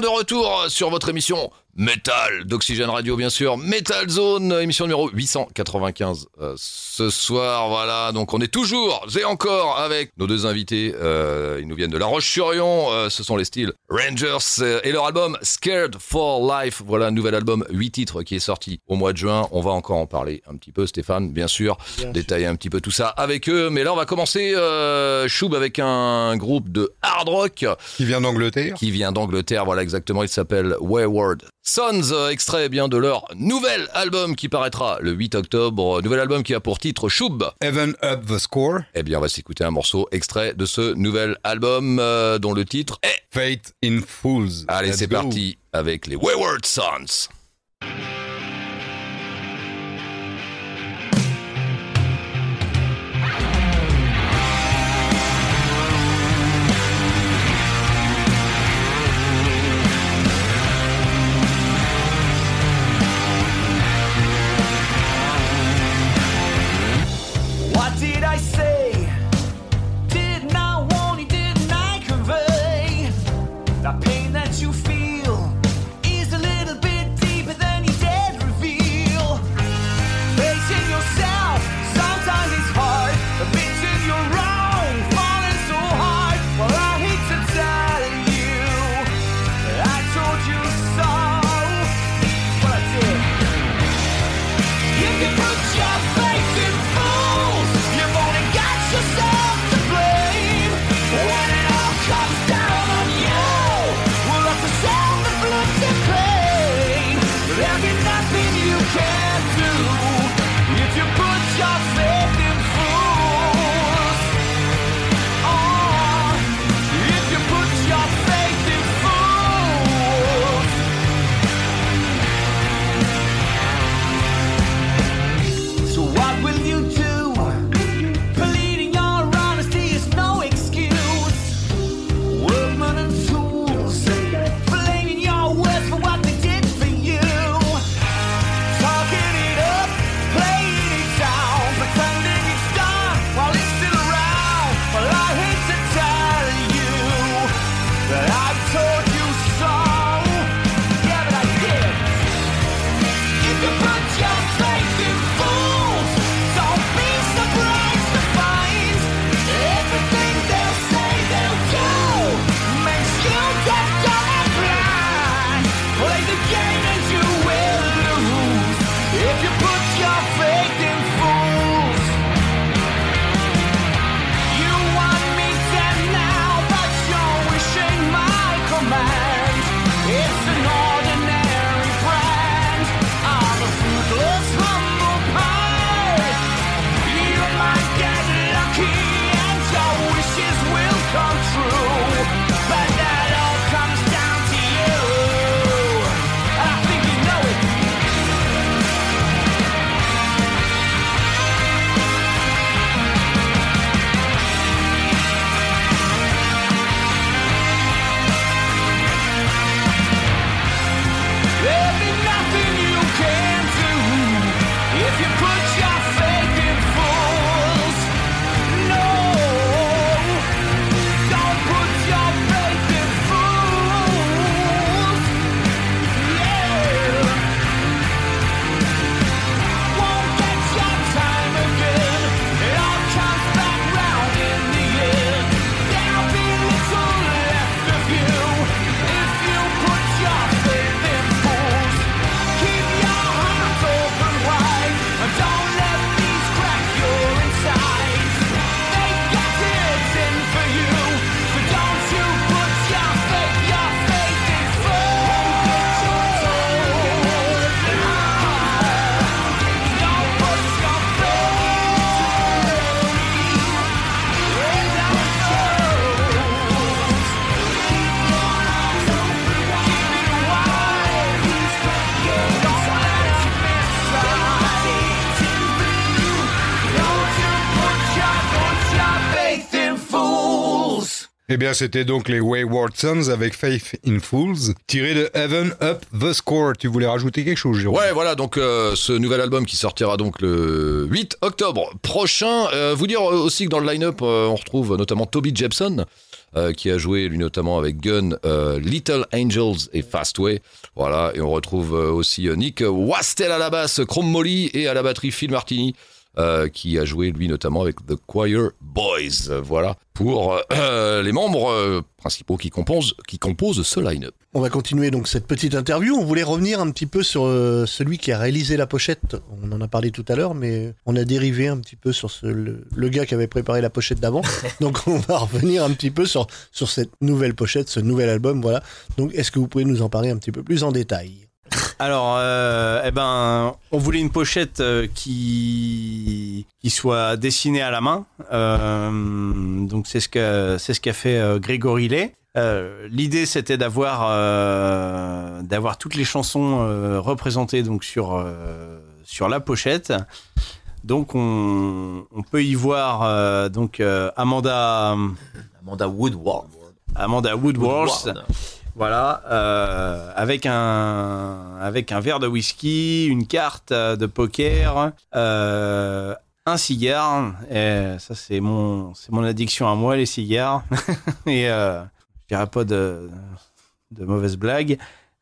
De retour sur votre émission Metal d'Oxygène Radio, bien sûr. Metal Zone, émission numéro 895 euh, ce soir. Voilà, donc on est toujours et encore avec nos deux invités. Euh, ils nous viennent de La Roche-sur-Yon. Euh, ce sont les styles Rangers euh, et leur album Scared for Life. Voilà un nouvel album, 8 titres qui est sorti au mois de juin. On va encore en parler un petit peu, Stéphane, bien sûr. Bien détailler un petit peu tout ça avec eux. Mais là, on va commencer, euh, Choub, avec un groupe de hard rock Qui vient d'Angleterre qui vient d'Angleterre. Voilà exactement, il s'appelle Wayward Sons, euh, extrait eh bien de leur nouvel album qui paraîtra le 8 octobre. Nouvel album qui a pour titre Choub. Even Up the Score, Eh bien, on va s'écouter un morceau extrait de ce nouvel album euh, dont le titre est. Fate in Fools. Allez, c'est parti avec les Wayward Sons. Eh bien, c'était donc les Wayward Sons avec Faith in Fools, tiré de Heaven Up the Score. Tu voulais rajouter quelque chose, Jérôme? Ouais, voilà, donc euh, ce nouvel album qui sortira donc le 8 octobre prochain. Euh, vous dire aussi que dans le line-up, euh, on retrouve notamment Toby Jepson, qui a joué lui notamment avec Gun, Little Angels et Fastway. Voilà, et on retrouve aussi Nick Wastel à la basse, Chrome Molly et à la batterie Phil Martini. Euh, qui a joué lui notamment avec The Choir Boys, Euh, voilà, pour euh, les membres euh, principaux qui composent, qui composent ce line-up. On va continuer donc cette petite interview. On voulait revenir un petit peu sur euh, celui qui a réalisé la pochette. On en a parlé tout à l'heure, mais on a dérivé un petit peu sur ce, le, le gars qui avait préparé la pochette d'avant. donc on va revenir un petit peu sur, sur cette nouvelle pochette, ce nouvel album. Voilà. Donc est-ce que vous pouvez nous en parler un petit peu plus en détail? Alors, euh, eh ben, on voulait une pochette euh, qui qui soit dessinée à la main. Euh, donc c'est ce que c'est ce qu'a fait Grégory Lay. Euh, L'idée c'était d'avoir euh, d'avoir toutes les chansons euh, représentées donc sur sur la pochette. Donc on, on peut y voir donc Amanda Amanda Woodward. Amanda Woodworth. Voilà, euh, avec un avec un verre de whisky, une carte euh, de poker, euh, un cigare. Et ça c'est mon c'est mon addiction à moi les cigares. Et euh, je dirais pas de de mauvaises blagues.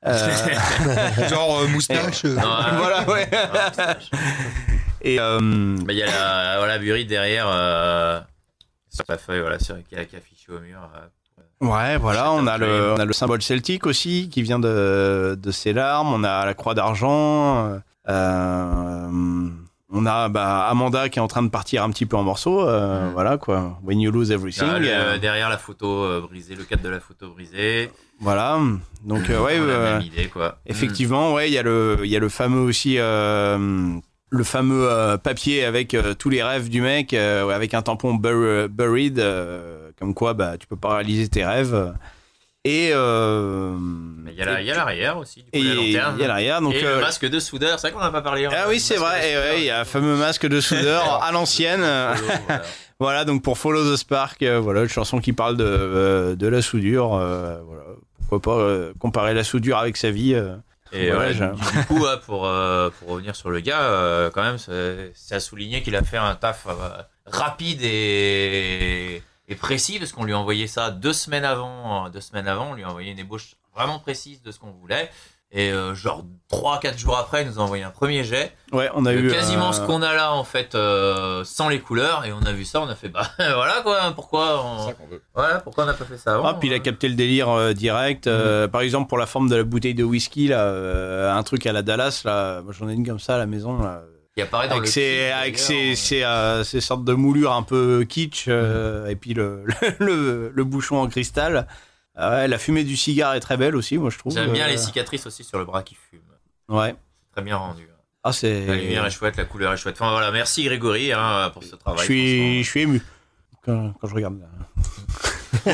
Euh, Genre euh, moustache Non, voilà ouais. Et euh, bah, Il y a la voilà, Buri derrière euh, sur la feuille voilà, sur, qui, a, qui a affiché au mur. Euh. Ouais, voilà, on a, le, on a le symbole celtique aussi qui vient de, de ses larmes. On a la croix d'argent. euh, on a bah, Amanda qui est en train de partir un petit peu en morceaux. euh, Mm. Voilà quoi. When you lose everything. Là, le- euh, derrière la photo euh, brisée, le cadre de la photo brisé. voilà. Donc, euh, ouais, la euh, même idée quoi. effectivement, ouais, il y, a le- il y a le fameux aussi. euh, le fameux euh, papier avec euh, tous les rêves du mec, euh, avec un tampon bur- buried, euh, comme quoi bah, tu peux pas réaliser tes rêves. Et euh, Mais Il y a la- l'arrière aussi, du coup, et la il y a l'arrière. Donc, et euh, le masque de soudeur, c'est vrai qu'on n'a pas parlé. hein. Ah oui, c'est vrai. Et ouais, il y a un fameux masque de soudeur à l'ancienne. Voilà. Voilà, donc pour Follow the Spark, euh, voilà, une chanson qui parle de, euh, de la soudure. euh, voilà. Pourquoi pas comparer la soudure avec sa vie. Et Ouais, ouais, du, du coup, pour, pour revenir sur le gars, quand même, c'est à souligner qu'il a fait un taf rapide et, et précis, parce qu'on lui a envoyé ça deux semaines avant. euh, Deux semaines avant, on lui a envoyé une ébauche vraiment précise de ce qu'on voulait. Et euh, genre 3-4 jours après, il nous a envoyé un premier jet. Ouais, on a eu quasiment euh, ce qu'on a là, en fait, euh, sans les couleurs. Et on a vu ça, on a fait, bah voilà quoi, pourquoi on, voilà, pourquoi on n'a pas fait ça avant Ah, puis il a capté le délire euh, direct. euh, Par exemple, pour la forme de la bouteille de whisky, là, euh, un truc à la Dallas, là, moi, j'en ai une comme ça à la maison. Là, Il apparaît dans avec le ses, clip, avec d'ailleurs. ses, ses, euh, ses sortes de moulures un peu kitsch, euh, et puis le, le, le bouchon en cristal. Ah ouais, la fumée du cigare est très belle aussi, moi je trouve. J'aime bien Euh, les cicatrices aussi sur le bras qui fume. Ouais. C'est très bien rendu. Ah, c'est. La lumière est chouette, la couleur est chouette. Enfin voilà, merci Grégory hein, pour ce travail. Je suis, je franchement. suis ému quand, quand je regarde.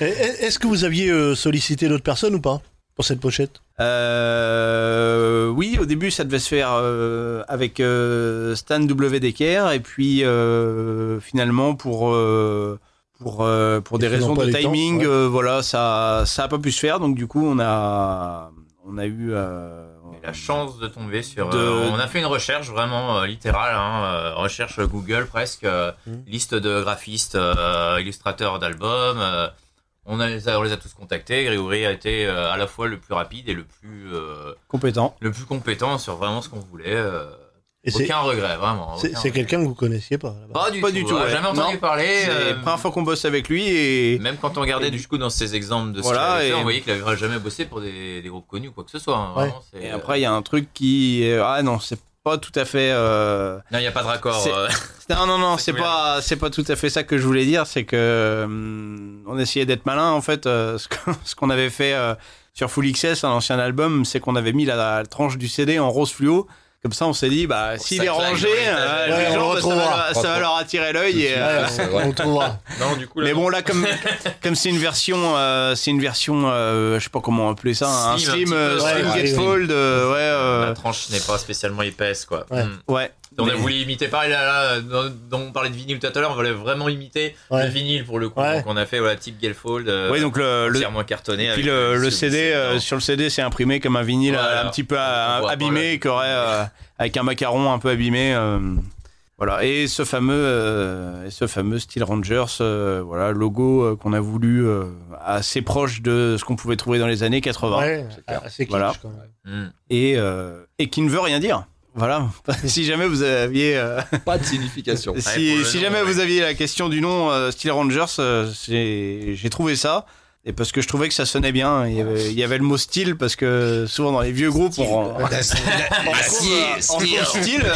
Est-ce que vous aviez sollicité d'autres personnes ou pas? Pour cette pochette Euh, oui, au début, ça devait se faire euh, avec euh, Stan W. Decker, et puis euh, finalement, pour, euh, pour, euh, pour des raisons de temps, timing, ouais. euh, voilà, ça ça a pas pu se faire. Donc du coup, on a on a eu euh, la chance de tomber sur. De- euh, on a fait une recherche vraiment euh, littérale, hein, euh, recherche Google presque, euh, Mhm. liste de graphistes, euh, illustrateurs d'albums. On, a, les a- on les a tous contactés. Grégory a été euh, à la fois le plus rapide et le plus, euh, compétent. le plus compétent sur vraiment ce qu'on voulait. euh, Et c'est aucun regret, vraiment. c'est- quelqu'un que vous connaissiez pas là-bas. Pas du Pas tout. du tout, ouais. Jamais entendu Non. parler. C'est euh, la première fois qu'on bosse avec lui et Même quand on regardait du coup dans ses exemples de ce Voilà, qu'il et- on voyait qu'il avait jamais bossé pour des, des groupes connus ou quoi que ce soit. hein, Ouais. vraiment, c'est- Et après, il y a un truc qui. Ah non, c'est pas tout à fait. euh, non, il n'y a pas de raccord. Euh, Non, non, non, C'est pas, c'est pas tout à fait ça que je voulais dire. C'est que hum, on essayait d'être malin en fait. euh, ce qu'on ce qu'on avait fait euh, sur Full XS, un ancien album, c'est qu'on avait mis la, la tranche du CD en rose fluo. Comme ça, on s'est dit, bah, s'il est rangé, euh, Ouais, les on gens, le bah, ça, va, ça va leur attirer l'œil. et, euh, on trouvera. Non, du coup, là, mais bon, là, comme comme c'est une version, euh, c'est une version, euh, je sais pas comment appeler ça, un Slim, un slim, euh, ouais, slim ouais, gatefold, euh, ouais, euh, la tranche n'est pas spécialement épaisse, quoi. Ouais. Mm. ouais. On a Mais- voulu imiter, pareil, là, là, dont dont on parlait de vinyle tout à l'heure, on voulait vraiment imiter Ouais. le vinyle pour le coup. Ouais. Donc on a fait voilà, type Gelfold, euh, Oui, donc le, cartonné. et puis le, le ce CD, euh, sur le CD, c'est imprimé comme un vinyle Voilà. euh, un petit peu euh, abîmé, là. qui aurait euh, avec un macaron un peu abîmé. euh, voilà. Et ce fameux, euh, et ce fameux Steel Rangers, euh, voilà, logo euh, qu'on a voulu euh, assez proche de ce qu'on pouvait trouver dans les années 80 Ouais, clair. assez kitsch, Voilà. quand même. Et, euh, et qui ne veut rien dire. Voilà. si jamais vous aviez, euh, Pas de signification. si, nom, jamais ouais. vous aviez la question du nom euh, Steel Rangers, euh, j'ai trouvé ça. Et parce que je trouvais que ça sonnait bien, il y avait, il y avait le mot style parce que souvent dans les vieux groupes on, on trouve, euh, on trouve style.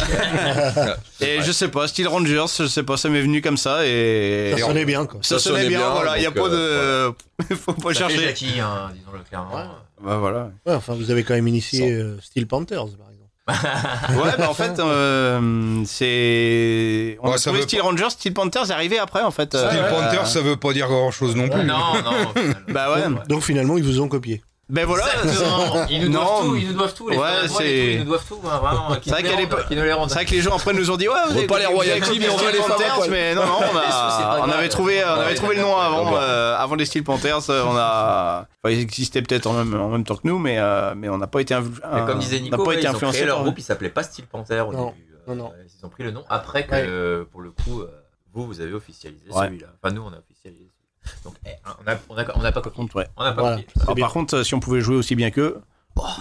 et je sais pas, Steel Rangers, je sais pas, ça m'est venu comme ça et Ça sonnait bien, quoi. ça, Ça sonnait sonnait bien, bien, voilà, il y a pas de, faut pas Ça fait chercher. Jackie, hein, disons-le clairement. Ouais. Bah voilà. Ouais, enfin, vous avez quand même initié Steel Panthers, par exemple. Ouais, bah en fait, euh, c'est. On Ouais, a ça trouvé veut Steel Rangers, Steel Panthers est arrivé après en fait. Steel Euh, Panther, ça veut pas dire grand chose non plus. Non, non. au final. Bah ouais. Donc finalement, ils vous ont copié. Ben voilà. Ils nous Non. doivent tout, ils nous doivent tout. Les Ouais, c'est- les tout, ils nous doivent tout, hein, vraiment. Qui C'est vrai vrai que les gens après nous ont dit ouais, vous veut avez- pas les royalties, mais on veut les Panthers, mais non, non, on, pas a, on avait trouvé, on avait trouvé le nom avant, euh, avant les Steel Panthers. euh, On a, enfin, ils existaient peut-être en même, en même temps que nous, mais euh, mais on n'a pas été, influ- Mais comme disait on Nico, pas ouais, été ils ont créé leur groupe, il s'appelait pas Steel Panther au Non, début. non, non. Ils ont pris le nom après que, pour le coup, vous, vous avez officialisé celui-là. Enfin, nous, on a officialisé celui-là. Donc, eh, on a, on a, on a pas copié. Contre, ouais. On a pas Voilà. copié. C'est Alors, bien. par contre, euh, si on pouvait jouer aussi bien qu'eux,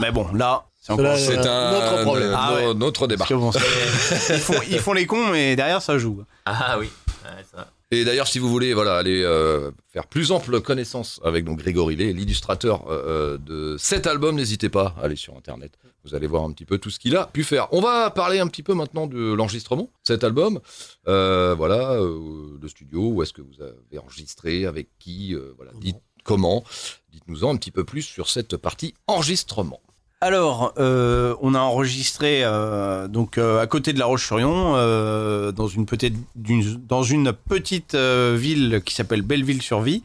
mais bon, là, c'est encore. Cela, C'est Euh, un problème. Ah ouais. no- notre débat. Bon, font, ils font les cons, mais derrière ça joue. Ah oui, ouais, ça. Et d'ailleurs, si vous voulez voilà, aller euh, faire plus ample connaissance avec donc, Grégory Lé, l'illustrateur euh, de cet album, n'hésitez pas à aller sur Internet. Vous allez voir un petit peu tout ce qu'il a pu faire. On va parler un petit peu maintenant de l'enregistrement cet album. Euh, voilà, euh, le studio, où est-ce que vous avez enregistré, avec qui, euh, voilà, dites comment. Dites-nous-en un petit peu plus sur cette partie enregistrement. Alors, euh, on a enregistré euh, donc euh, à côté de La Roche-sur-Yon, dans une petite ville qui s'appelle Belleville-sur-Vie,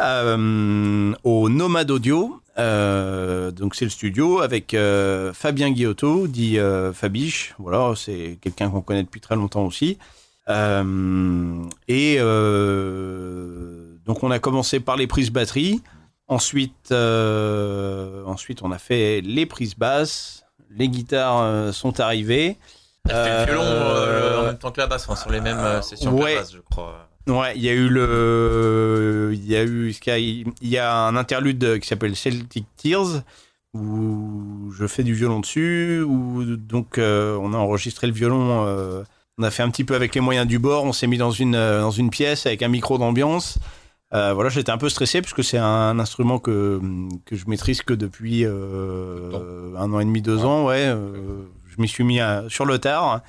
au Nomade Audio. Donc c'est le studio avec Fabien Guillotto, dit Fabiche. Voilà, c'est quelqu'un qu'on connaît depuis très longtemps aussi. Et donc on a commencé par les prises batterie. Ensuite, euh, ensuite, on a fait les prises basses, les guitares euh, sont arrivées. Elle fait le violon euh, en même temps que la basse, enfin, sur les mêmes sessions que ouais. la basse, je crois. Ouais, il y a eu le, il y a eu, il y a- un interlude qui s'appelle Celtic Tears où je fais du violon dessus, où donc on a enregistré le violon. on a fait un petit peu avec les moyens du bord. On s'est mis dans une dans une pièce avec un micro d'ambiance. Euh, voilà, j'étais un peu stressé parce que c'est un instrument que que je maîtrise que depuis euh, un an et demi, deux ans. Ouais, euh, je m'y suis mis à- sur le tard.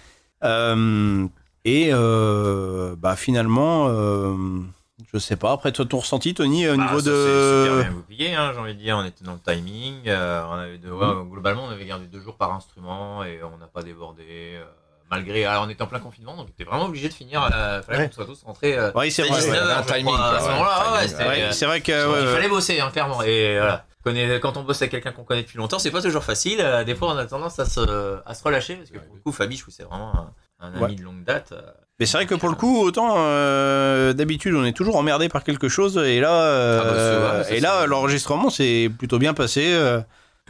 Euh, et euh, bah finalement, euh, je sais pas. Après toi, ton ressenti, Tony, au Bah, niveau ça s'est super de. bien goupillé, hein, j'ai envie de dire. On était dans le timing. euh, on avait deux- ouais, Mm. globalement, on avait gardé deux jours par instrument et on n'a pas débordé. Euh, malgré. Alors, on était en plein confinement, donc on était vraiment obligé de finir. Il fallait Ouais. qu'on soit tous rentrés. euh, Oui, c'est à vrai. 19 ouais, heures, un je timing, crois, quoi, à ce ouais, moment-là, ouais, ouais. c'était, Ouais, euh, c'est vrai que. il fallait bosser, hein, clairement. Et voilà. Quand on bosse avec quelqu'un qu'on connaît depuis longtemps, c'est pas toujours facile. Euh, Des fois, on a tendance à se, à se relâcher. Parce que pour le coup, Fabi, je trouve que c'est vraiment un, un ami Ouais. de longue date. euh, Mais c'est vrai que pour le coup, autant euh, d'habitude, on est toujours emmerdé par quelque chose, et là, euh, Ah bah, et là, l'enregistrement s'est plutôt bien passé. euh,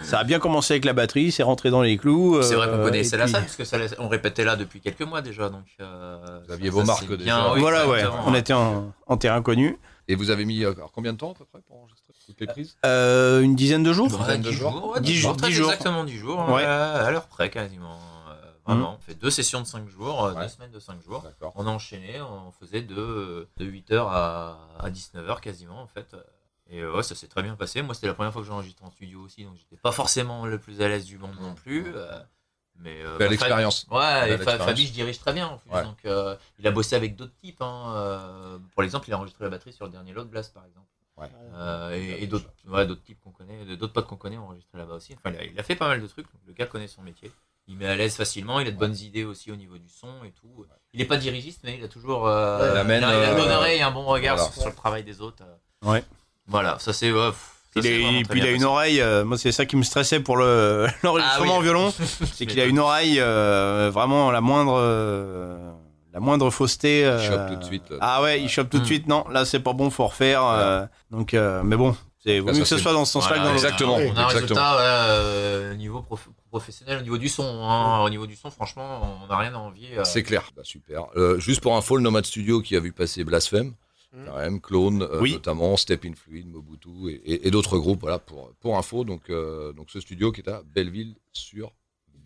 ça a bien commencé avec la batterie, c'est rentré dans les clous. C'est vrai qu'on euh, connaissait la puis- salle, parce que ça, on répétait là depuis quelques mois déjà. Donc, euh, Vous aviez ça, vos ça, marques déjà. bien, oui, voilà, ouais, on était en, en terrain connu. Et vous avez mis euh, alors, combien de temps à peu près pour enregistrer toutes les prises? Euh, une dizaine de jours. Une Ouais, dizaine de 10 jours. jours, ouais, 10 10 jours, très 10 jours. exactement 10 jours, Ouais. à l'heure près quasiment. euh, vraiment, on fait deux sessions de 5 jours, Ouais. deux semaines de 5 jours. On a enchaîné, on faisait de, de 8h à, à 19h quasiment en fait. Et euh, ouais, ça s'est très bien passé. Moi, c'était la première fois que j'enregistrais en studio aussi, donc j'étais pas forcément le plus à l'aise du monde non plus. euh, mais euh, Belle bah, expérience. Fab- Ouais, et. Fabi, je dirige très bien en plus. Ouais. Donc, euh, il a bossé avec d'autres types. hein, euh, pour l'exemple, il a enregistré la batterie sur le dernier Load Blast par exemple. Ouais. Euh, et et d'autres ouais, types qu'on connaît, d'autres potes qu'on connaît ont enregistré là-bas aussi. Enfin, il a, il a fait pas mal de trucs. donc le gars connaît son métier. Il met à l'aise facilement. Il a de bonnes idées aussi au niveau du son et tout. Il n'est pas dirigiste, mais il a toujours euh, Il amène, il a, il a une bonne euh, oreille et un bon regard voilà. sur, sur le travail des autres. Ouais. Voilà, ça c'est Il et puis il a une passé. oreille, euh, moi c'est ça qui me stressait pour le l'enregistrement Ah oui. en violon, c'est qu'il a une oreille euh, vraiment la moindre euh, la moindre fausseté. euh, chope tout de suite, là. Ah ouais, il chope tout de suite. Non, là c'est pas bon, faut refaire. euh, donc, euh, mais bon, c'est vaut Là, mieux que ce soit dans ce sens-là Voilà, exactement. On a un exactement. résultat voilà, euh, au niveau prof- professionnel, au niveau du son. hein. Au niveau du son, franchement, on n'a rien à envier. euh. C'est clair. Bah, super. Euh, juste pour info, le Nomad Studio qui a vu passer Blasphème, Mm. quand même, Clone, euh, Oui. notamment, Step in Fluid, Mobutu et, et- et d'autres groupes. Voilà, pour, pour info. Donc, euh, donc, ce studio qui est à Belleville sur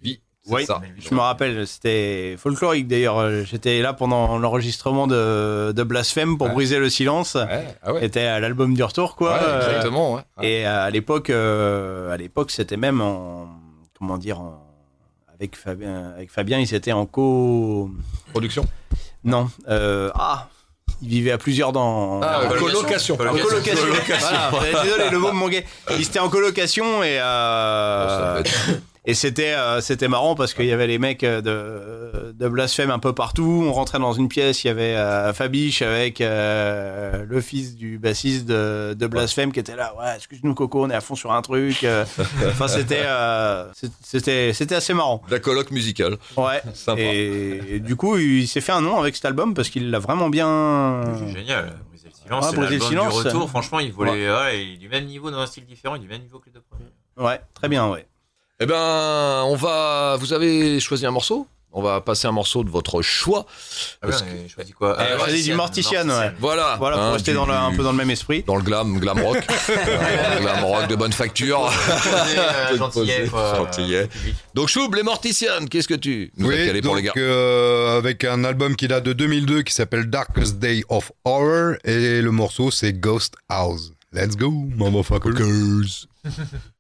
Vie. Oui, ça. je me rappelle, c'était folklorique d'ailleurs. euh, J'étais là pendant l'enregistrement de, de Blasphème pour Ouais. briser le silence. Ouais, ah ouais. C'était à l'album du retour, quoi. Euh, exactement. Et à l'époque, euh, à l'époque, c'était même en comment dire, en- avec Fabien, avec Fabien, ils étaient en co. Production? Non, euh, ah, ils vivaient à plusieurs dans. Ah, en colocation. colocation. en colocation. Voilà, désolé, le mot me manquait. Ils étaient en colocation et ça euh, et c'était euh, c'était marrant parce qu'il y avait les mecs euh, de, de blasphème un peu partout. On rentrait dans une pièce, il y avait euh, Fabiche avec euh, le fils du bassiste de, de blasphème qui était là. Ouais, excuse-nous Coco, on est à fond sur un truc. Enfin, c'était euh, c'était c'était assez marrant. La colloque musicale. Ouais. Sympa. Et, et du coup, il s'est fait un nom avec cet album parce qu'il l'a vraiment bien. C'est génial. Briser le silence. Ouais, c'est Briser le silence. Du retour, franchement, il volait ouais, il est du même niveau dans un style différent, il est du même niveau que les deux premiers. Ouais, très bien, ouais. Eh ben, on va. Vous avez choisi un morceau? On va passer un morceau de votre choix. Ah on a choisi quoi? Eh, Euh, dit du Mortician, ouais. Voilà. Voilà, pour hein, rester du- dans le- un peu dans le même esprit. dans le glam, glam rock. Euh, glam rock de bonne facture. Euh, Gentillet, quoi. Gentillet. euh. Donc Choub, les Morticians, qu'est-ce que tu nous as Oui, calé pour les gars? donc euh, avec un album qui date de 2002 qui s'appelle Darkest Day of Horror et le morceau c'est Ghost House. Let's go, motherfuckers.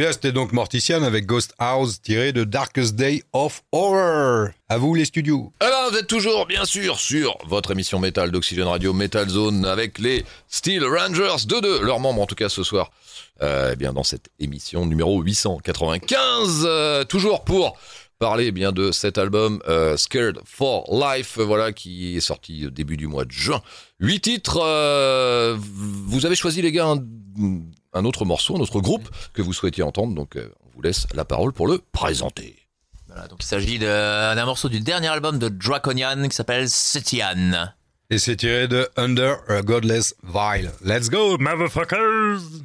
bien, c'était donc Mortician avec Ghost House tiré de Darkest Day of Horror. À vous les studios. Alors, vous êtes toujours, bien sûr, sur votre émission métal d'Oxygène Radio Metal Zone avec les Steel Rangers 2-2, leurs membres en tout cas ce soir. Euh, eh bien, dans cette émission numéro 895, euh, toujours pour parler eh bien de cet album euh, Scared for Life, voilà qui est sorti au début du mois de juin. Huit titres. vous avez choisi les gars un autre morceau, un autre groupe que vous souhaitiez entendre, donc euh, on vous laisse la parole pour le présenter. Voilà, donc il s'agit d'un morceau du dernier album de Draconian qui s'appelle Setian. Et c'est tiré de Under a Godless Vile. Let's go, motherfuckers!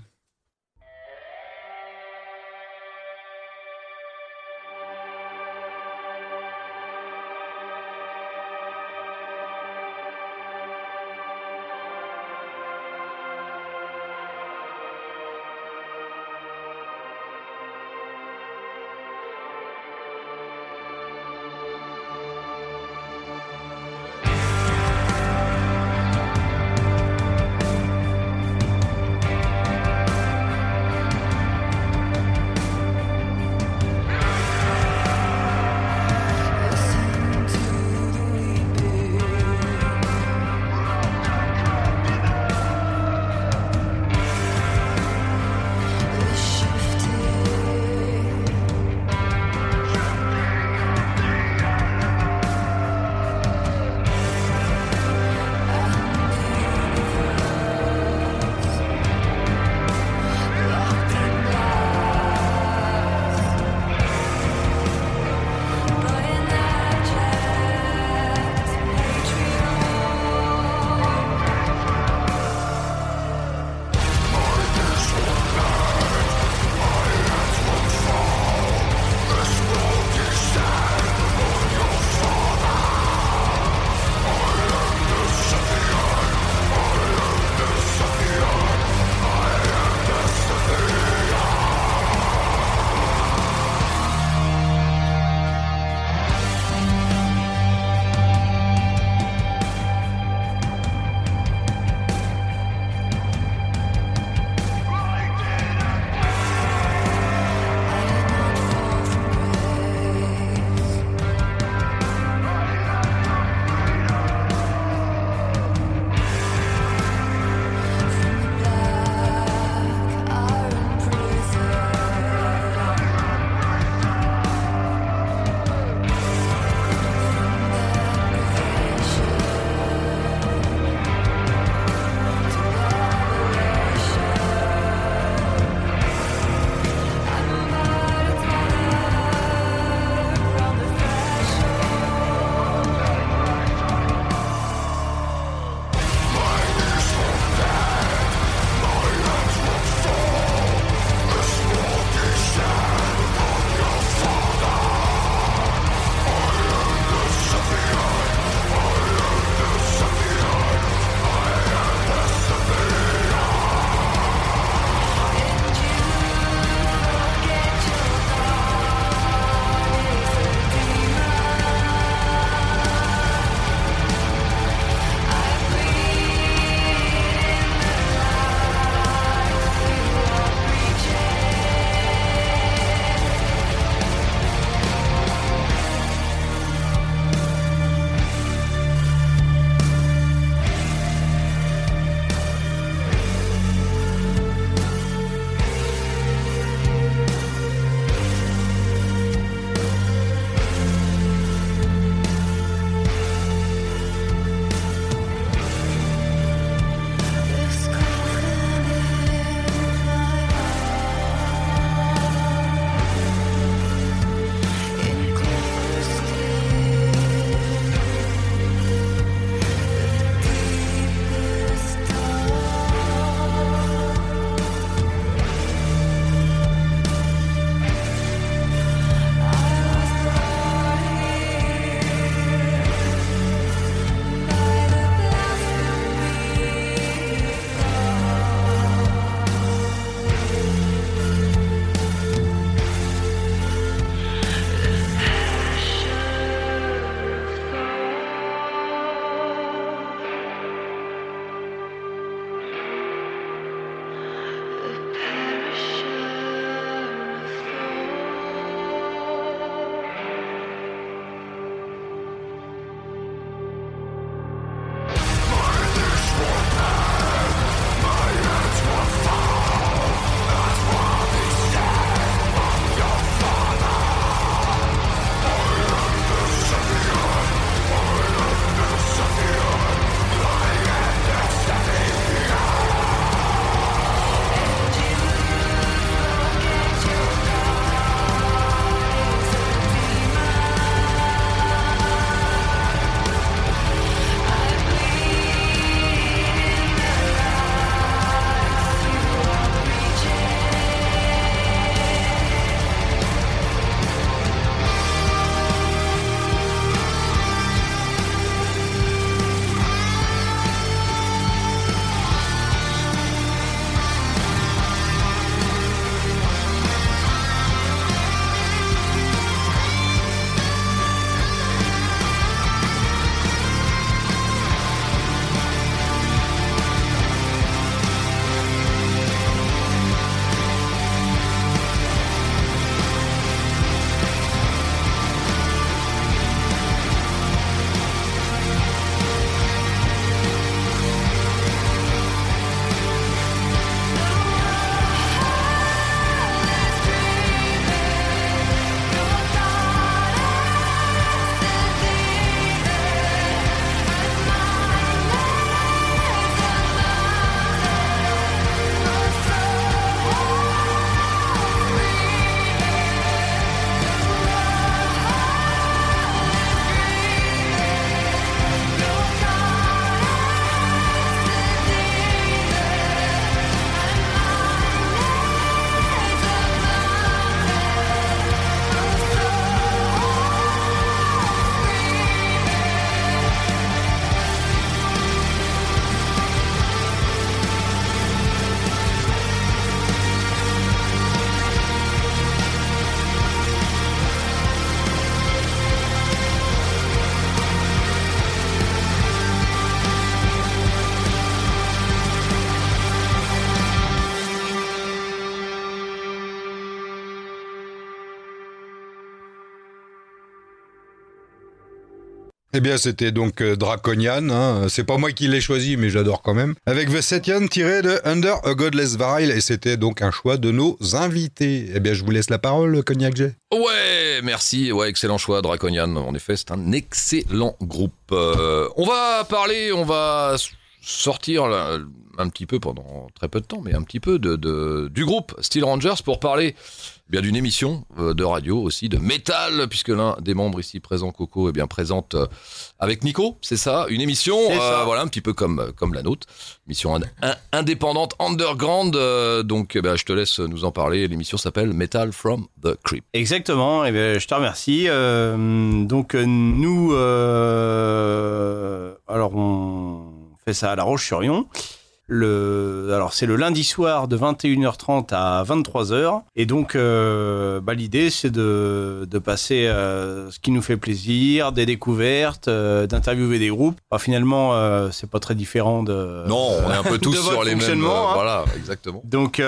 Eh bien, c'était donc euh, Draconian. hein. C'est pas moi qui l'ai choisi, mais j'adore quand même. Avec The Setyan tiré de Under a Godless Vile. Et c'était donc un choix de nos invités. Eh bien, je vous laisse la parole, Cognac J. Ouais, merci. Ouais, excellent choix, Draconian. En effet, c'est un excellent groupe. Euh, on va parler, on va sortir là, un petit peu pendant très peu de temps, mais un petit peu de, de- du groupe Steel Rangers pour parler eh bien d'une émission euh, de radio aussi de métal, puisque l'un des membres ici présent, Coco, est bien présente euh, avec Nico. C'est ça, une émission, ça. euh, voilà, un petit peu comme comme la nôtre, émission ind- in- indépendante, underground. donc, eh je te laisse nous en parler. L'émission s'appelle Metal from the Crypt. Exactement, et ben, je te remercie. Donc nous, alors on fait ça à La Roche-sur-Yon. Le, alors c'est le lundi soir de 21h30 à 23h et donc euh, bah, l'idée c'est de, de passer euh, ce qui nous fait plaisir, des découvertes, euh, d'interviewer des groupes. Bah, finalement c'est pas très différent de Non, on est un peu tous sur les mêmes. hein. Voilà, exactement. Donc,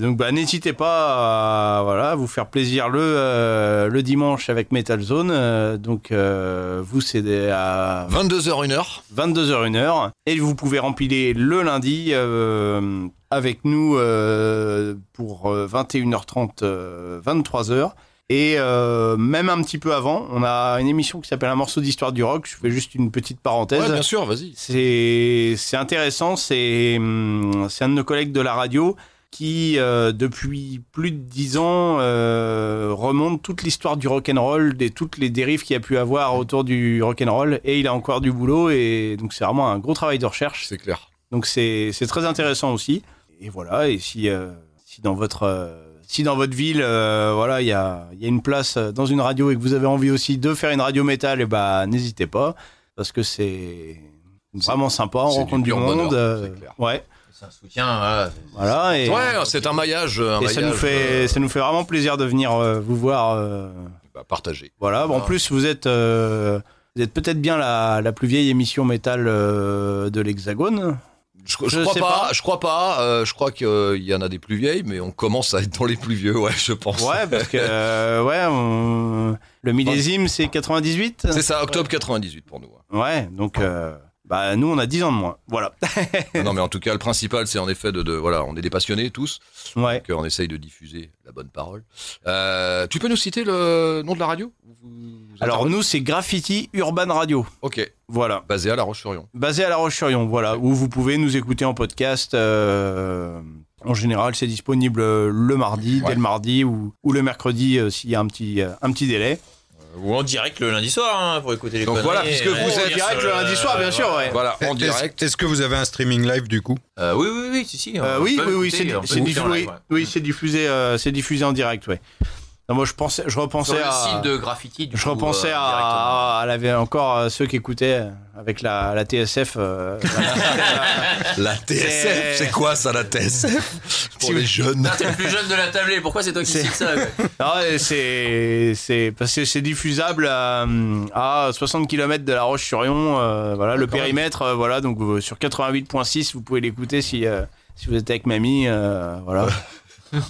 donc bah, n'hésitez pas à voilà, vous faire plaisir le, le dimanche avec Metal Zone. Donc, vous, c'est à 22h, 1h. 22h, 1h. Et vous pouvez remplir le lundi euh, avec nous euh, pour euh, 21h30, euh, 23h. Et euh, même un petit peu avant, on a une émission qui s'appelle Un morceau d'histoire du rock. Je fais juste une petite parenthèse. Ouais, bien sûr, vas-y. C'est intéressant, hum, c'est un de nos collègues de la radio qui, euh, depuis plus de dix ans, euh, remonte toute l'histoire du rock'n'roll, des toutes les dérives qu'il y a pu avoir autour du rock'n'roll, et il a encore du boulot, et donc c'est vraiment un gros travail de recherche. C'est clair. Donc c'est très intéressant aussi. Et voilà, et si, euh, si dans votre... si dans votre ville, voilà, il y a, y a une place dans une radio et que vous avez envie aussi de faire une radio métal, et bah n'hésitez pas parce que c'est vraiment sympa, on rencontre du monde. bonheur, euh, ouais, C'est un soutien, voilà. voilà. Et, Ouais, c'est un maillage. Un et ça nous fait, euh, ça nous fait vraiment plaisir de venir euh, vous voir. euh, bah, partagé. voilà. Bon, en plus, vous êtes, euh, vous êtes peut-être bien la, la plus vieille émission métal euh, de l'Hexagone. Je, je Je crois pas, pas. je crois pas. euh, je crois qu'il y en a des plus vieilles, mais on commence à être dans les plus vieux, ouais, je pense. Ouais, parce que euh, ouais, on- le millésime c'est 98. C'est ça, octobre 98 pour nous. Ouais, donc euh, bah nous on a 10 ans de moins. Voilà. non, mais en tout cas, le principal, c'est en effet de, de- voilà, on est des passionnés tous, Ouais. qu'on essaye de diffuser la bonne parole. Euh, tu peux nous citer le nom de la radio? Vous- vous Alors nous c'est Graffiti Urban Radio. ok, Voilà. basé à La Roche-sur-Yon. Basé à La Roche-sur-Yon, voilà, où vous pouvez nous écouter en podcast. euh, en général, c'est disponible le mardi, Ouais. dès le mardi, ou, ou le mercredi euh, s'il y a un petit, euh, un petit délai. Ou en direct le lundi soir hein, pour écouter les Donc voilà, puisque Euh, vous on êtes direct le lundi soir, bien sûr, ouais. Voilà, en direct. Est-ce que vous avez un streaming live du coup? Euh, oui, oui, oui, si, si. Euh, oui, oui, oui, c'est diffusé, live, ouais. oui, c'est diffusé, euh, c'est diffusé en direct, ouais. Non, moi, je pensais, je Sur repensais le à, site de Graffiti, du je coup, repensais euh, à, à, la- encore euh, ceux qui écoutaient avec la, la TSF. euh, La TSF, c'est quoi ça, la TSF Pour les jeunes. Ah, T'es le plus jeune de la tablée, pourquoi c'est toi qui C'est- cites ça Non, et c'est, c'est, parce que c'est diffusable à, à 60 km de la Roche-sur-Yon, euh, voilà, le périmètre, euh, voilà, donc euh, sur 88.6, vous pouvez l'écouter si, euh, si vous êtes avec mamie, euh, voilà.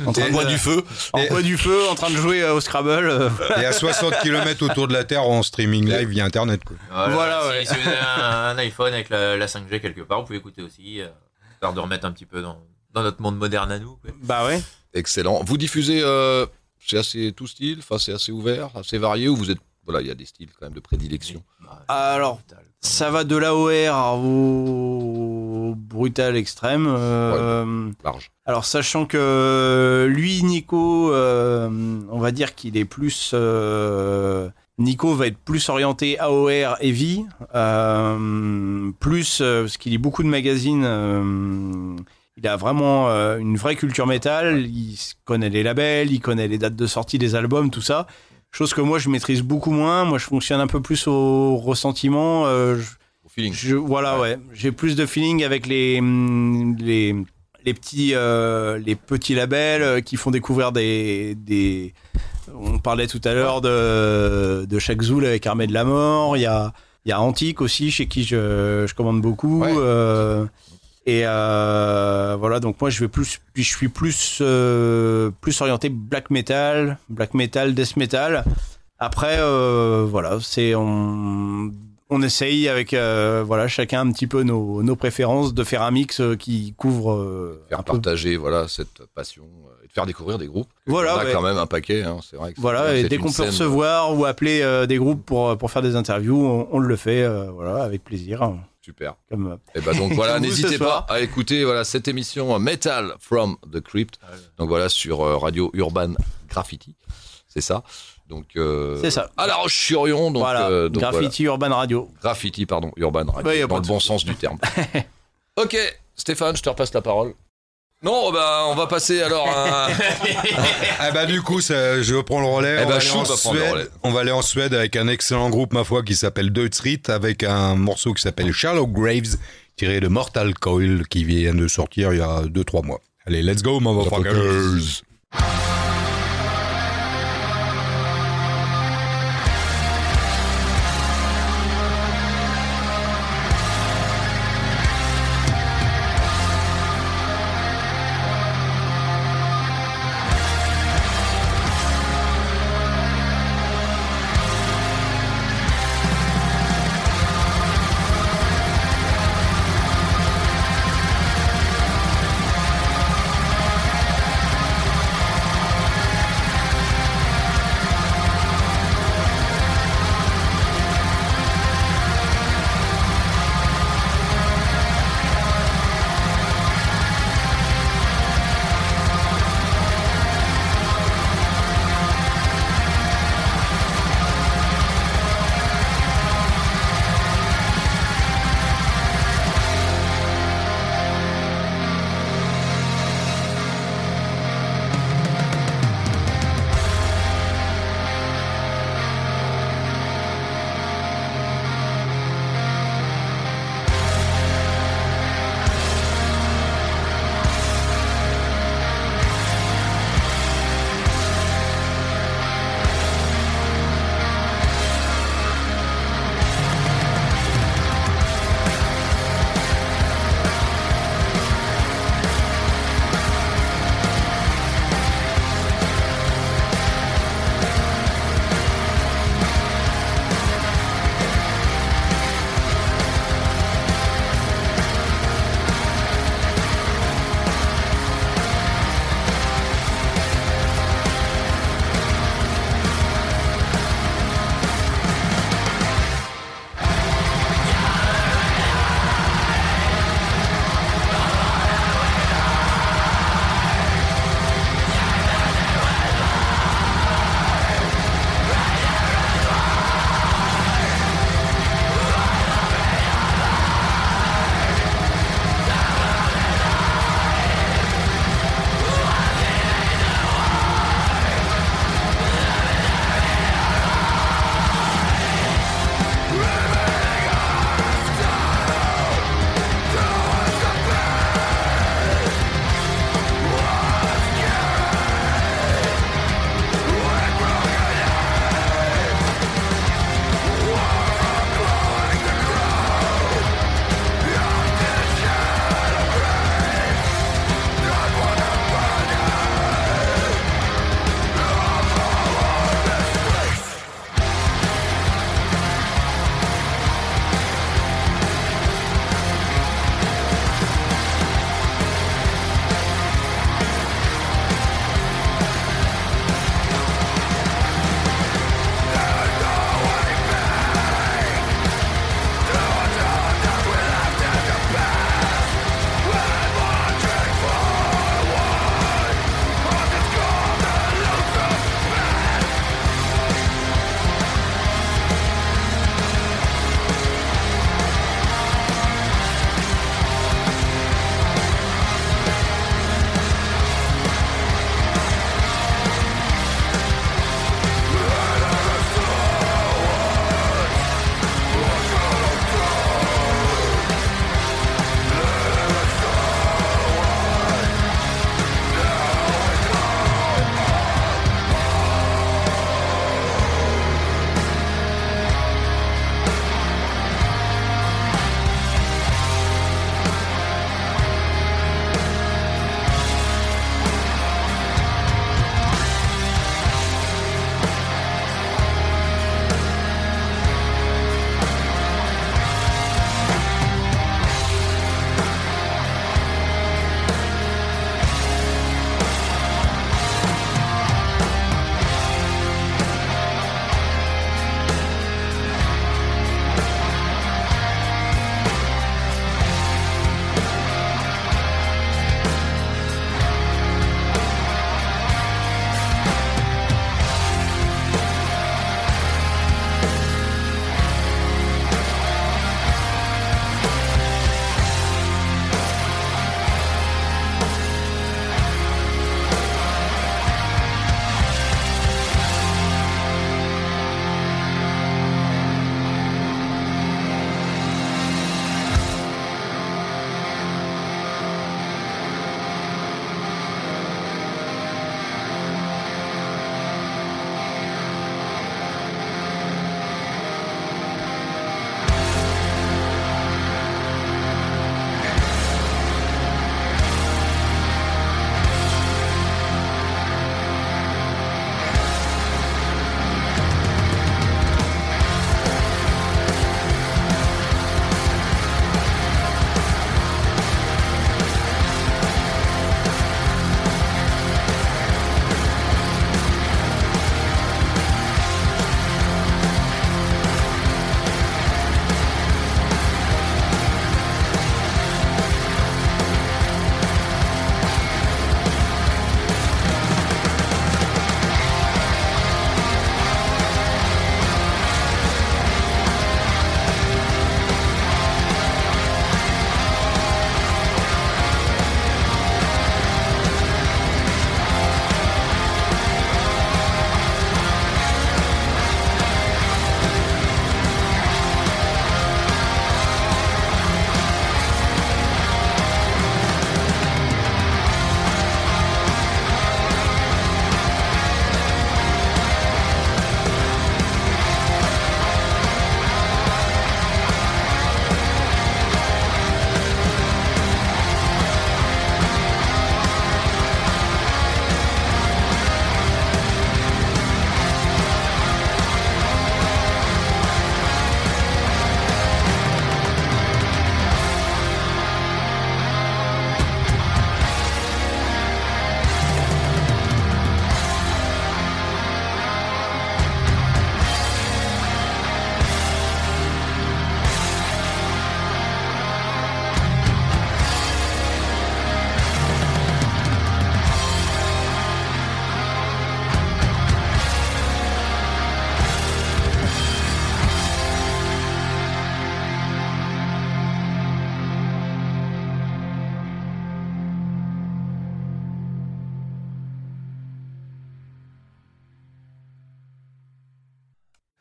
En train de- bois du feu. en bois du feu, en train de jouer euh, au Scrabble. euh, Et à 60 km autour de la Terre en streaming live via internet quoi. Voilà, si, ouais. si vous avez un, un iPhone avec la, la 5G quelque part, vous pouvez écouter aussi. Euh, histoire de remettre un petit peu dans, dans notre monde moderne à nous. quoi. Bah ouais. Excellent. Vous diffusez, euh, c'est assez tout style, enfin c'est assez ouvert, assez varié, ou vous êtes, voilà, il y a des styles quand même de prédilection? Alors, Ça va de l'AOR au brutal extrême. euh, Large. Alors, sachant que lui, Nico, euh, on va dire qu'il est plus. euh, Nico va être plus orienté AOR heavy, euh, plus euh, parce qu'il lit beaucoup de magazines. euh, il a vraiment euh, une vraie culture métal. Il connaît les labels, il connaît les dates de sortie des albums, tout ça. Chose que moi je maîtrise beaucoup moins. Moi je fonctionne un peu plus au ressentiment. euh, je- Au feeling. je, voilà, ouais. J'ai plus de feeling avec les, hum, les, les, petits, euh, les petits labels euh, qui font découvrir des. des on parlait tout à l'heure de, de Chaque Zoul avec Armée de la Mort. Il y a, il y a Antique aussi, chez qui je, je commande beaucoup. Ouais. euh, et euh, voilà, donc moi je vais plus, puis je suis plus, euh, plus orienté black metal, black metal, death metal. Après, euh, voilà, c'est on, on essaye avec voilà chacun un petit peu nos, nos préférences de faire un mix qui couvre Faire un peu partager voilà cette passion et de faire découvrir des groupes. Voilà, On a ouais. quand même un paquet, hein, c'est vrai. que Voilà, et dès qu'on peut recevoir ou appeler des groupes pour, pour faire des interviews, on, on le fait, voilà, avec plaisir. Super. Comme, euh, Et bah donc voilà, n'hésitez pas soir. à écouter voilà cette émission euh, Metal from the Crypt. Donc voilà sur euh, Radio Urban Graffiti, c'est ça. Donc euh, C'est ça. À La Roche-sur-Yon, donc, voilà, euh, donc Graffiti Urban Radio. Graffiti, pardon, Urban Radio, dans le bon sens du terme. ok, Stéphane, je te repasse la parole. Non, bah on va passer alors à. Ah bah du coup, ça- je prends le relais. Eh on, bah, va aller Chou en va prendre le Suède. relais. on va aller en Suède avec un excellent groupe, ma foi, qui s'appelle Deutschritt, avec un morceau qui s'appelle Shallow Graves, tiré de Mortal Coil, qui vient de sortir il y a 2-3 mois. Allez, let's go, motherfuckers!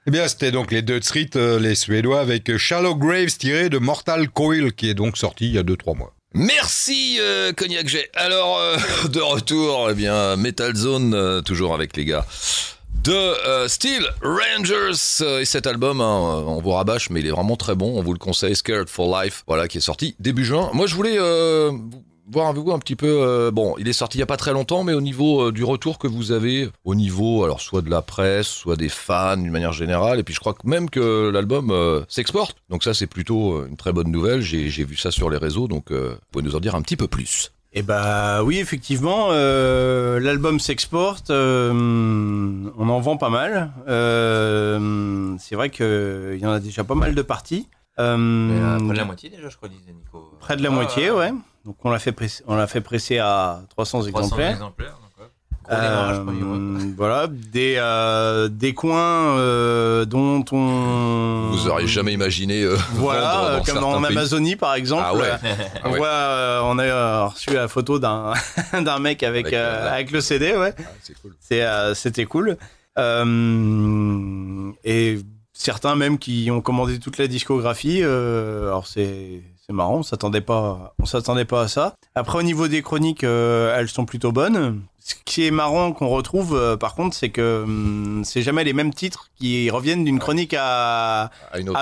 Eh bien, c'était donc les deux Street, euh, les Suédois, avec euh, Shallow Graves tiré de Mortal Coil, qui est donc sorti il y a 2-3 mois. Merci euh, Cognac G. Alors euh, de retour, eh bien Metal Zone euh, toujours avec les gars de Steel Rangers et cet album, hein, on vous rabâche, mais il est vraiment très bon. On vous le conseille, Scared for Life, voilà qui est sorti début juin. Moi je voulais voir avec vous un petit peu. euh, bon, il est sorti il y a pas très longtemps, mais au niveau euh, du retour que vous avez, au niveau alors soit de la presse, soit des fans d'une manière générale, et puis je crois que même que l'album euh, s'exporte. Donc ça c'est plutôt une très bonne nouvelle. J'ai j'ai vu ça sur les réseaux, donc euh, vous pouvez nous en dire un petit peu plus. Eh bah oui, effectivement, euh, l'album s'exporte, euh, on en vend pas mal. Euh, c'est vrai qu'il y en a déjà pas mal de parties. Près de la moitié déjà, je crois, disait Nico. près de la Ah, moitié, ouais. Donc on l'a fait presser, on l'a fait presser à 300, 300 exemplaires. exemplaires. donc, ouais. Premier. Euh, voilà, des euh, des coins euh, dont on Vous auriez jamais imaginé. euh, voilà, vendre euh, dans comme en pays. Amazonie par exemple. Ah ouais. On Ah ouais. voit, euh, on a euh, reçu la photo d'un d'un mec avec Avec, euh, euh, avec le CD, ouais. Ah, c'est cool. C'est, euh, c'était cool. Euh, et certains même qui ont commandé toute la discographie. euh, alors c'est c'est marrant, on s'attendait pas, on s'attendait pas à ça. Après au niveau des chroniques, euh, elles sont plutôt bonnes. Ce qui est marrant qu'on retrouve, euh, par contre, c'est que hum, c'est jamais les mêmes titres qui reviennent d'une chronique à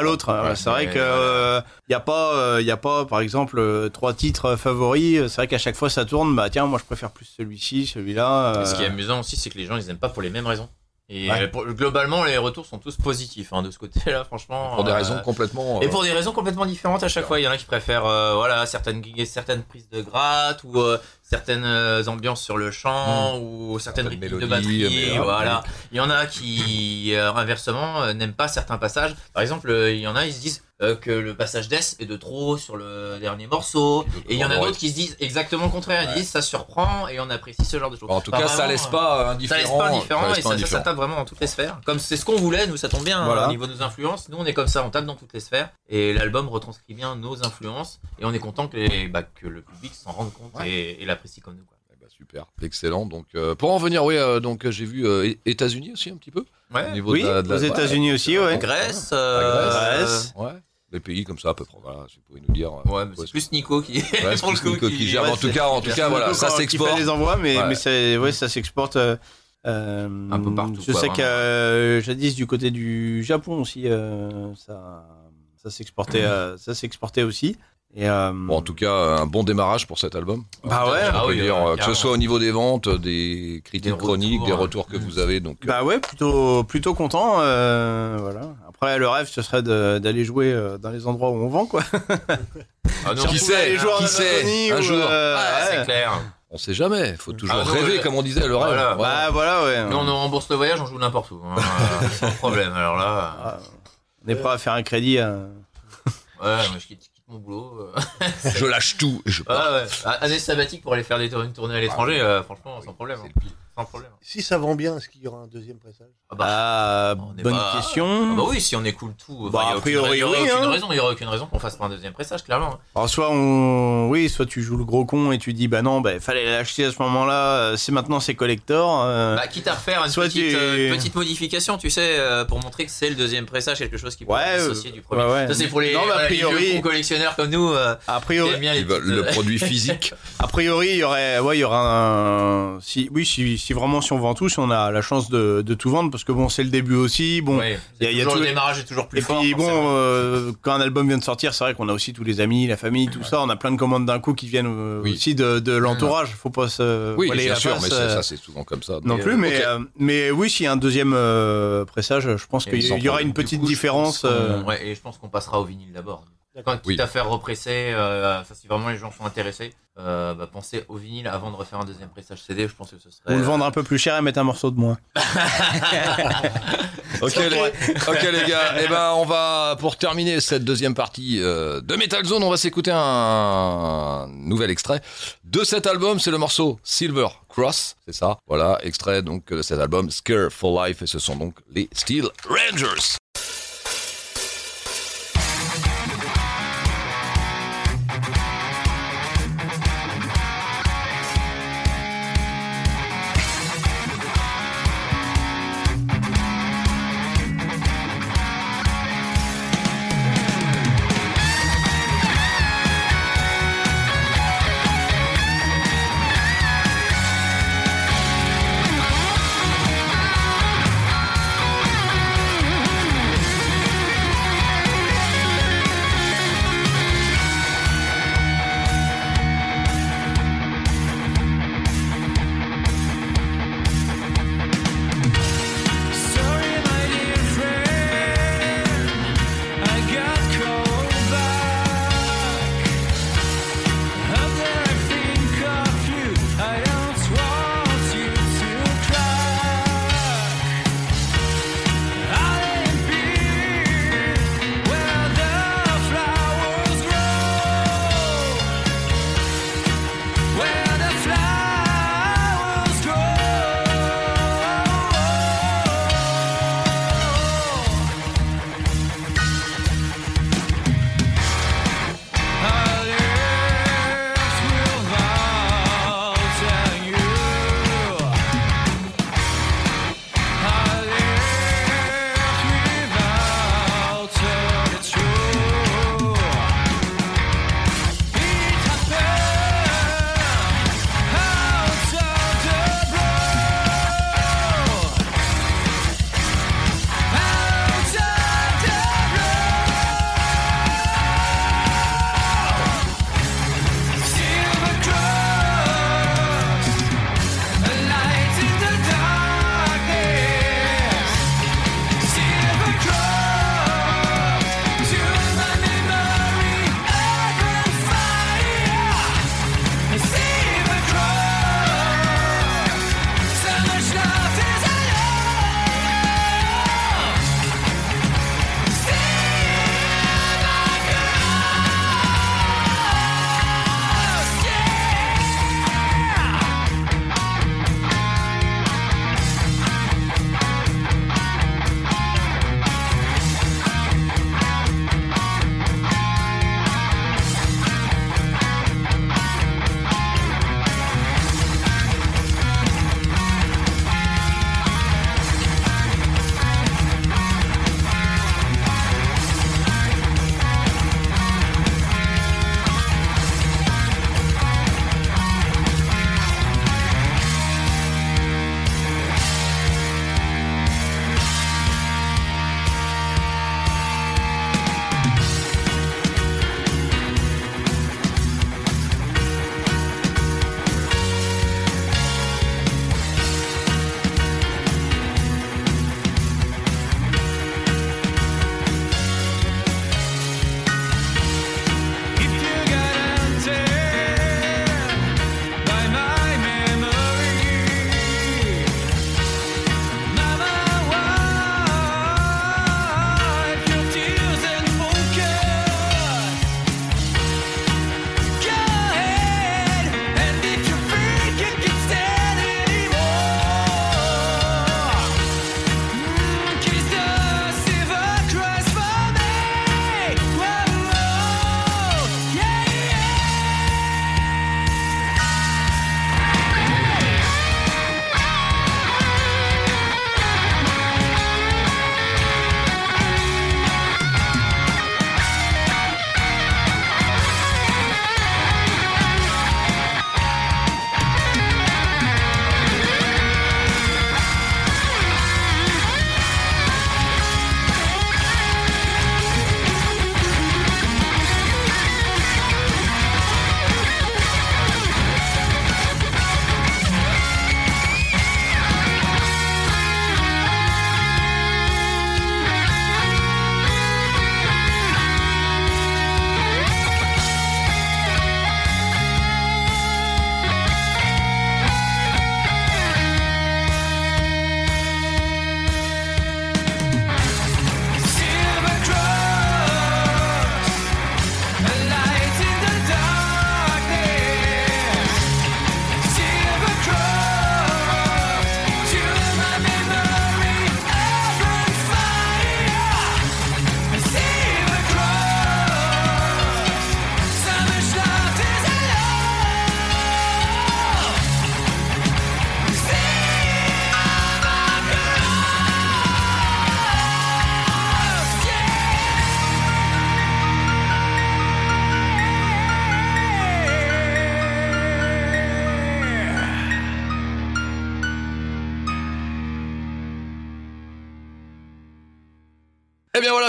l'autre. Ouais. c'est vrai ouais, que ouais. il y a pas, euh, y a pas, par exemple, trois titres favoris. C'est vrai qu'à chaque fois ça tourne. Bah tiens, moi je préfère plus celui-ci, celui-là. Et Ce qui est amusant aussi, c'est que les gens, ils aiment pas pour les mêmes raisons. Et Ouais. euh, pour- globalement, les retours sont tous positifs hein, de ce côté-là, franchement. Pour des euh, raisons complètement. Et euh, pour des raisons complètement différentes à chaque fois. Il y en a qui préfèrent euh, voilà certaines certaines prises de gratte ou euh, certaines euh, ambiances sur le chant ou certaines Certaines rythmiques de mélodies, batterie. mais, euh, voilà. Il y en a qui euh, inversement n'aiment pas certains passages. Par exemple, il y en a ils se disent que le passage Death est de trop sur le dernier morceau. Et il y en a d'autres qui se disent exactement le contraire. Ils Ouais. disent ça surprend et on apprécie ce genre de choses. En tout cas, ça vraiment, laisse ça indifférent. laisse pas indifférent laisse et pas ça, ça, indifférent. ça tape vraiment dans toutes les sphères. Comme c'est ce qu'on voulait, nous ça tombe bien hein, au niveau de nos influences. Nous on est comme ça, on tape dans toutes les sphères et l'album retranscrit bien nos influences et on est content que, les, bah, que le public s'en rende compte Ouais. et, et l'apprécie comme nous. Quoi. Eh ben, super, excellent. Donc, euh, pour en venir, oui, euh, donc j'ai vu euh, États-Unis aussi un petit peu. Au Ouais. niveau Oui, de la- de la- aux États-Unis aussi, ouais. Grèce, euh, Grèce. Ouais. Les pays comme ça à peu près. Voilà, si vous pouvez nous dire. Ouais, c'est plus Nico qui, Ouais, c'est pour le plus coup, Nico qui gère. ouais, en tout cas, en tout cas, voilà, ça s'exporte. les envois, mais, Ouais. mais c'est, ouais, ça s'exporte. euh, euh, Un peu partout, Je quoi, sais que euh, jadis du côté du Japon aussi, euh, ça, ça s'exportait, euh, ça s'exportait aussi. Et, euh, Bon, en tout cas, un bon démarrage pour cet album. Bah ouais. Ah peut oui, dire, ouais, euh, que ce soit au niveau des ventes, des critiques Des chroniques, retours, des ouais. retours que vous avez. Donc, euh, Bah ouais, plutôt, plutôt content. euh, voilà. Après, le rêve, ce serait d'aller jouer euh, dans les endroits où on vend, quoi. Ah non, Qui sait, les joueurs qui sait, un ou, jour. euh, Ouais, ouais. c'est clair. on sait jamais. Il faut toujours Ah, non, rêver, ouais. comme on disait, le rêve. Voilà. Voilà. Bah voilà, ouais. Nous on nous rembourse le voyage, on joue n'importe où. hein, euh, sans problème. Alors là, Ah, on est prêt à faire un crédit. euh. ouais, moi je quitte mon boulot. euh. Je lâche tout et je Ouais, pars. ouais. Ah, Année sabbatique pour aller faire des tour- une tournée à l'étranger, euh, franchement, sans problème. Hein. Sans problème. Si ça vend bien, est-ce qu'il y aura un deuxième pressage? Ah bah, Ah, on est bonne pas- question. ah bah oui, si on écoule tout, Bah, a a priori, aucune, il y aurait oui, hein. raison, il y aurait aucune raison qu'on fasse pas un deuxième pressage, clairement. Alors soit on, oui, soit tu joues le gros con et tu dis bah non, bah fallait l'acheter à ce moment-là. euh, C'est maintenant c'est collector. euh. Bah, quitte à refaire une Soit petite, tu- euh, une petite modification, tu sais, euh, pour montrer que c'est le deuxième pressage, quelque chose qui peut Ouais, être euh, dissocié du premier. ouais, ouais. Ça, c'est pour les, Non, mais a voilà, les priori- vieux cons collectionneurs comme nous, euh, a qui priori, aiment bien les Ils veulent petites, le produit physique. a priori, il y aurait, ouais, il y aura un, si, oui, si, si vraiment si on vend tout, si on a la chance de, de tout vendre, parce que bon, c'est le début aussi, bon. ouais, il y a- il y a toujours tout- le démarrage est toujours plus Et fort. puis forcément. bon, euh, quand un album vient de sortir, c'est vrai qu'on a aussi tous les amis, la famille, tout ça. On a plein de commandes d'un coup qui viennent euh, Oui. aussi de, de l'entourage. Faut pas se Oui, bien la sûr, face, mais euh, ça, c'est souvent comme ça. non plus, euh, mais, euh, mais oui, s'il y a un deuxième euh, pressage, je pense Et qu'il y aura une petite coup, différence. euh, et je pense qu'on passera au vinyle d'abord. Quand quitte Oui. à faire represser, euh, ça, si vraiment les gens sont intéressés, euh, bah, pensez au vinyle avant de refaire un deuxième pressage CD. Je pense que ce serait. Ou le euh, vendre un peu plus cher et mettre un morceau de moins. Ok, les, ok les gars, et ben on va pour terminer cette deuxième partie euh, de Metal Zone, on va s'écouter un nouvel extrait de cet album, c'est le morceau Silver Cross, c'est ça? Voilà, extrait donc de cet album Scare for Life et ce sont donc les Steel Rangers.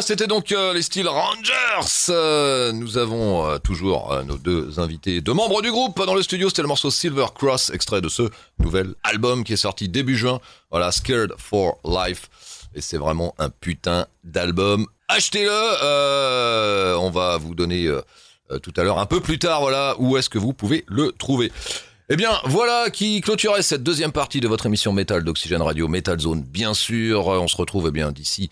C'était donc euh, les Steel Rangers. Euh, nous avons euh, toujours nos deux invités, deux membres du groupe dans le studio. C'était le morceau Silver Cross, extrait de ce nouvel album qui est sorti début juin. Voilà, Scared for Life. Et c'est vraiment un putain d'album. Achetez-le. on va vous donner tout à l'heure, un peu plus tard, voilà, où est-ce que vous pouvez le trouver. Eh bien, voilà qui clôturait cette deuxième partie de votre émission Metal d'Oxygène Radio, Metal Zone, bien sûr. Euh, On se retrouve eh bien d'ici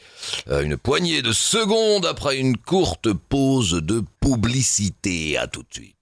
euh, une poignée de secondes après une courte pause de publicité. À tout de suite.